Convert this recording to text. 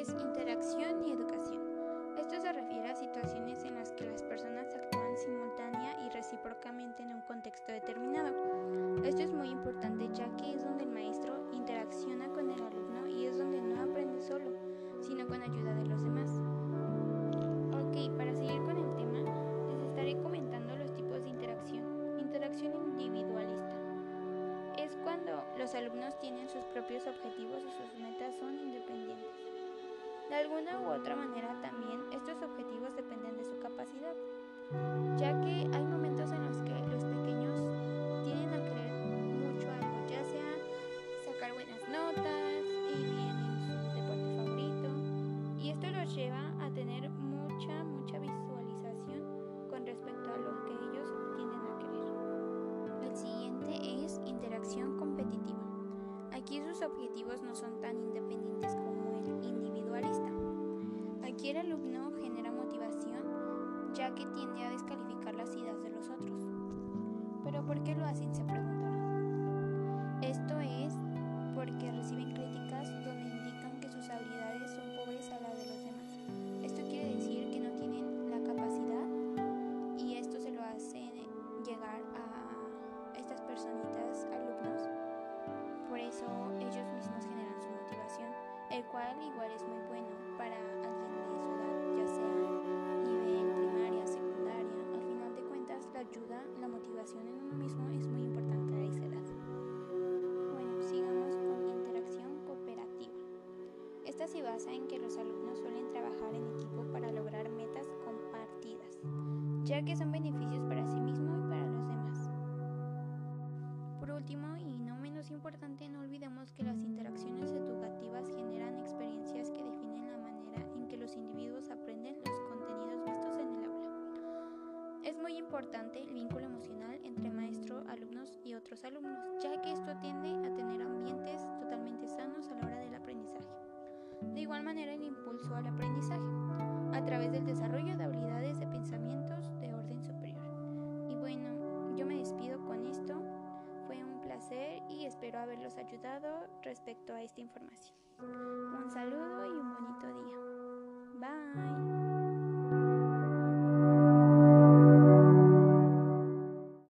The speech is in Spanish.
es interacción y educación. Esto se refiere a situaciones en las que las personas actúan simultánea y recíprocamente en un contexto determinado. Esto es muy importante ya que es donde el maestro interacciona con el alumno y es donde no aprende solo, sino con ayuda de los demás. Ok, para seguir con el tema, les estaré comentando los tipos de interacción. Interacción individualista. Es cuando los alumnos tienen sus propios objetivos y sus metas son independientes Alguna u otra manera también estos objetivos dependen de su capacidad, ya que hay momentos en los que los pequeños tienen a creer mucho algo, ya sea sacar buenas notas, ir bien en su deporte favorito, y esto los lleva a tener mucha, mucha visualización con respecto a lo que ellos tienden a querer. El siguiente es interacción competitiva. Aquí sus objetivos no son tan independientes como que tiende a descalificar las ideas de los otros. ¿Pero por qué lo hacen? Se preguntarán. Esto es porque reciben críticas donde indican que sus habilidades son pobres a la de los demás. Esto quiere decir que no tienen la capacidad y esto se lo hacen llegar a estas personitas, alumnos. Por eso ellos mismos generan su motivación, el cual igual es muy Esta se basa en que los alumnos suelen trabajar en equipo para lograr metas compartidas, ya que son beneficios para sí mismo y para los demás. Por último, y no menos importante, no olvidemos que las interacciones educativas generan experiencias que definen la manera en que los individuos aprenden los contenidos vistos en el aula. Es muy importante el vínculo emocional entre maestro, alumnos y otros alumnos, ya que esto tiende a tener ambientes manera, el impulso al aprendizaje, a través del desarrollo de habilidades de pensamientos de orden superior. Y bueno, yo me despido con esto. Fue un placer y espero haberlos ayudado respecto a esta información. Un saludo y un bonito día. Bye.